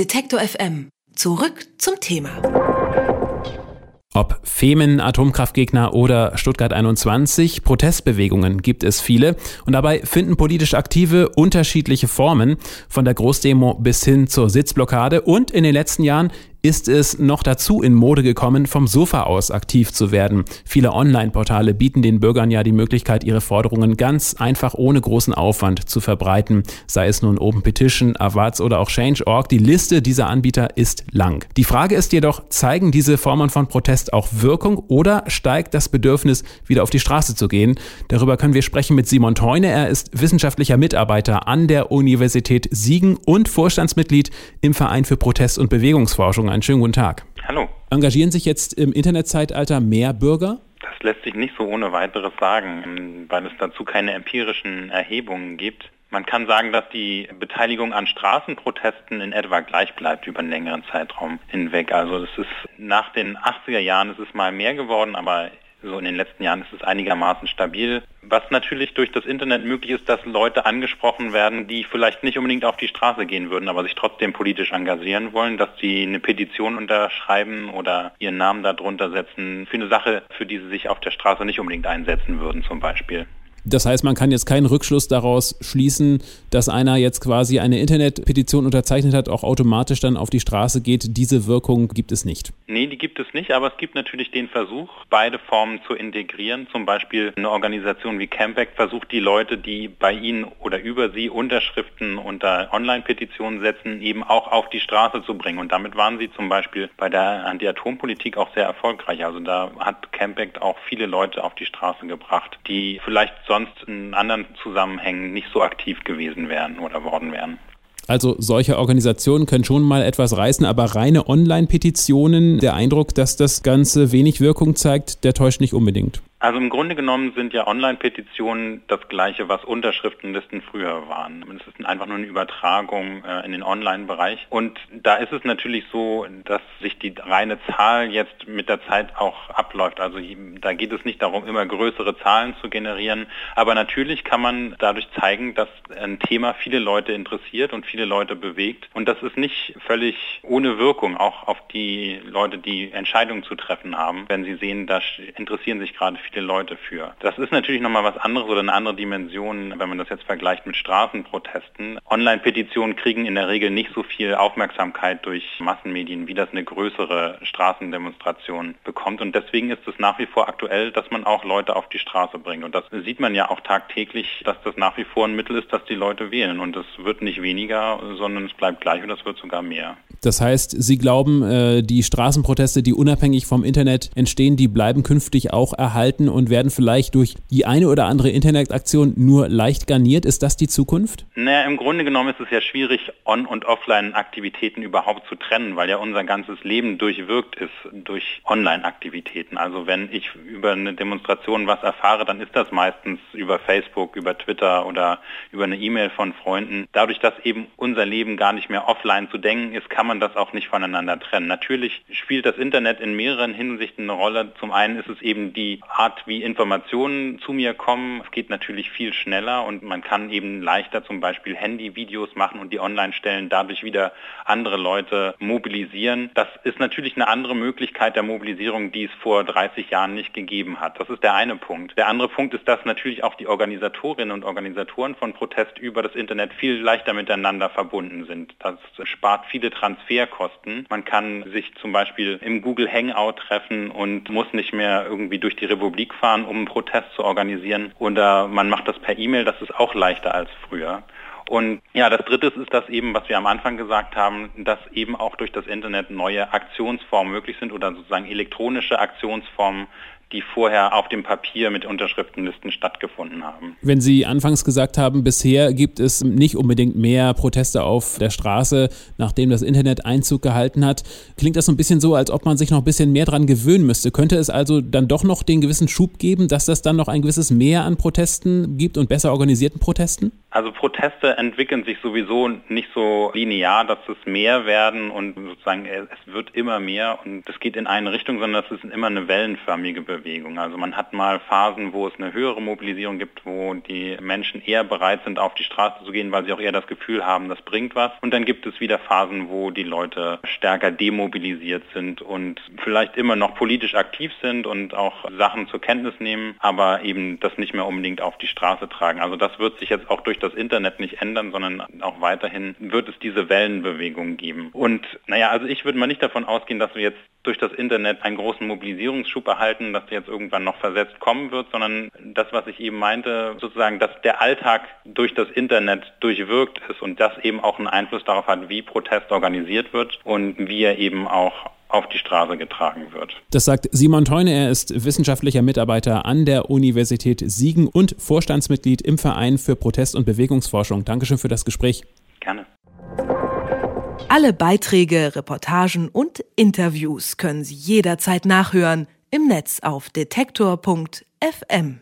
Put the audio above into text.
Detektor FM. Zurück zum Thema. Ob Femen, Atomkraftgegner oder Stuttgart 21, Protestbewegungen gibt es viele und dabei finden politisch Aktive unterschiedliche Formen, von der Großdemo bis hin zur Sitzblockade und in den letzten Jahren ist es noch dazu in Mode gekommen, vom Sofa aus aktiv zu werden. Viele Online-Portale bieten den Bürgern ja die Möglichkeit, ihre Forderungen ganz einfach ohne großen Aufwand zu verbreiten, sei es nun Open Petition, Avaz oder auch Change.org. Die Liste dieser Anbieter ist lang. Die Frage ist jedoch, zeigen diese Formen von Protest auch Wirkung oder steigt das Bedürfnis, wieder auf die Straße zu gehen? Darüber können wir sprechen mit Simon Teune. Er ist wissenschaftlicher Mitarbeiter an der Universität Siegen und Vorstandsmitglied im Verein für Protest- und Bewegungsforschung einen schönen guten Tag. Hallo. Engagieren sich jetzt im Internetzeitalter mehr Bürger? Das lässt sich nicht so ohne weiteres sagen, weil es dazu keine empirischen Erhebungen gibt. Man kann sagen, dass die Beteiligung an Straßenprotesten in etwa gleich bleibt über einen längeren Zeitraum hinweg. Also es ist nach den 80er Jahren ist es mal mehr geworden, aber so in den letzten Jahren ist es einigermaßen stabil. Was natürlich durch das Internet möglich ist, dass Leute angesprochen werden, die vielleicht nicht unbedingt auf die Straße gehen würden, aber sich trotzdem politisch engagieren wollen, dass sie eine Petition unterschreiben oder ihren Namen darunter setzen für eine Sache, für die sie sich auf der Straße nicht unbedingt einsetzen würden zum Beispiel. Das heißt, man kann jetzt keinen Rückschluss daraus schließen, dass einer jetzt quasi eine Internetpetition unterzeichnet hat, auch automatisch dann auf die Straße geht. Diese Wirkung gibt es nicht. Nee, die gibt es nicht, aber es gibt natürlich den Versuch, beide Formen zu integrieren. Zum Beispiel eine Organisation wie Campact versucht die Leute, die bei ihnen oder über sie Unterschriften unter Online-Petitionen setzen, eben auch auf die Straße zu bringen. Und damit waren sie zum Beispiel bei der Anti-Atom-Politik auch sehr erfolgreich. Also da hat Campact auch viele Leute auf die Straße gebracht, die vielleicht sonst in anderen Zusammenhängen nicht so aktiv gewesen wären oder worden wären. Also solche Organisationen können schon mal etwas reißen, aber reine Online-Petitionen, der Eindruck, dass das Ganze wenig Wirkung zeigt, der täuscht nicht unbedingt. Also im Grunde genommen sind ja Online-Petitionen das gleiche, was Unterschriftenlisten früher waren. Es ist einfach nur eine Übertragung äh, in den Online-Bereich. Und da ist es natürlich so, dass sich die reine Zahl jetzt mit der Zeit auch abläuft. Also da geht es nicht darum, immer größere Zahlen zu generieren. Aber natürlich kann man dadurch zeigen, dass ein Thema viele Leute interessiert und viele Leute bewegt. Und das ist nicht völlig ohne Wirkung, auch auf die Leute, die Entscheidungen zu treffen haben. Wenn sie sehen, da interessieren sich gerade viele Leute für. Das ist natürlich nochmal was anderes oder eine andere Dimension, wenn man das jetzt vergleicht mit Straßenprotesten. Online-Petitionen kriegen in der Regel nicht so viel Aufmerksamkeit durch Massenmedien, wie das eine größere Straßendemonstration bekommt. Und deswegen ist es nach wie vor aktuell, dass man auch Leute auf die Straße bringt. Und das sieht man ja auch tagtäglich, dass das nach wie vor ein Mittel ist, dass die Leute wählen. Und es wird nicht weniger, sondern es bleibt gleich und es wird sogar mehr. Das heißt, Sie glauben, äh, die Straßenproteste, die unabhängig vom Internet entstehen, die bleiben künftig auch erhalten und werden vielleicht durch die eine oder andere Internetaktion nur leicht garniert. Ist das die Zukunft? Naja, im Grunde genommen ist es ja schwierig, On- und Offline-Aktivitäten überhaupt zu trennen, weil ja unser ganzes Leben durchwirkt ist durch Online-Aktivitäten. Also wenn ich über eine Demonstration was erfahre, dann ist das meistens über Facebook, über Twitter oder über eine E-Mail von Freunden. Dadurch, dass eben unser Leben gar nicht mehr offline zu denken ist, kann man das auch nicht voneinander trennen. Natürlich spielt das Internet in mehreren Hinsichten eine Rolle. Zum einen ist es eben die Art, wie Informationen zu mir kommen. Es geht natürlich viel schneller und man kann eben leichter zum Beispiel Handyvideos machen und die online stellen, dadurch wieder andere Leute mobilisieren. Das ist natürlich eine andere Möglichkeit der Mobilisierung, die es vor 30 Jahren nicht gegeben hat. Das ist der eine Punkt. Der andere Punkt ist, dass natürlich auch die Organisatorinnen und Organisatoren von Protest über das Internet viel leichter miteinander verbunden sind. Das spart viele Transfer Transferkosten. Man kann sich zum Beispiel im Google Hangout treffen und muss nicht mehr irgendwie durch die Republik fahren, um einen Protest zu organisieren. Oder man macht das per E-Mail, das ist auch leichter als früher. Und ja, das Dritte ist das eben, was wir am Anfang gesagt haben, dass eben auch durch das Internet neue Aktionsformen möglich sind oder sozusagen elektronische Aktionsformen, die vorher auf dem Papier mit Unterschriftenlisten stattgefunden haben. Wenn Sie anfangs gesagt haben, bisher gibt es nicht unbedingt mehr Proteste auf der Straße, nachdem das Internet Einzug gehalten hat, klingt das so ein bisschen so, als ob man sich noch ein bisschen mehr dran gewöhnen müsste. Könnte es also dann doch noch den gewissen Schub geben, dass das dann noch ein gewisses Mehr an Protesten gibt und besser organisierten Protesten? Also Proteste entwickeln sich sowieso nicht so linear, dass es mehr werden und sozusagen es wird immer mehr und es geht in eine Richtung, sondern es ist immer eine wellenförmige Bewegung. Also man hat mal Phasen, wo es eine höhere Mobilisierung gibt, wo die Menschen eher bereit sind, auf die Straße zu gehen, weil sie auch eher das Gefühl haben, das bringt was. Und dann gibt es wieder Phasen, wo die Leute stärker demobilisiert sind und vielleicht immer noch politisch aktiv sind und auch Sachen zur Kenntnis nehmen, aber eben das nicht mehr unbedingt auf die Straße tragen. Also das wird sich jetzt auch durch das Internet nicht ändern, sondern auch weiterhin wird es diese Wellenbewegung geben. Und naja, also ich würde mal nicht davon ausgehen, dass wir jetzt durch das Internet einen großen Mobilisierungsschub erhalten, dass der jetzt irgendwann noch versetzt kommen wird, sondern das, was ich eben meinte, sozusagen, dass der Alltag durch das Internet durchwirkt ist und das eben auch einen Einfluss darauf hat, wie Protest organisiert wird und wie er eben auch auf die Straße getragen wird. Das sagt Simon Teune. Er ist wissenschaftlicher Mitarbeiter an der Universität Siegen und Vorstandsmitglied im Verein für Protest- und Bewegungsforschung. Dankeschön für das Gespräch. Gerne. Alle Beiträge, Reportagen und Interviews können Sie jederzeit nachhören im Netz auf detektor.fm.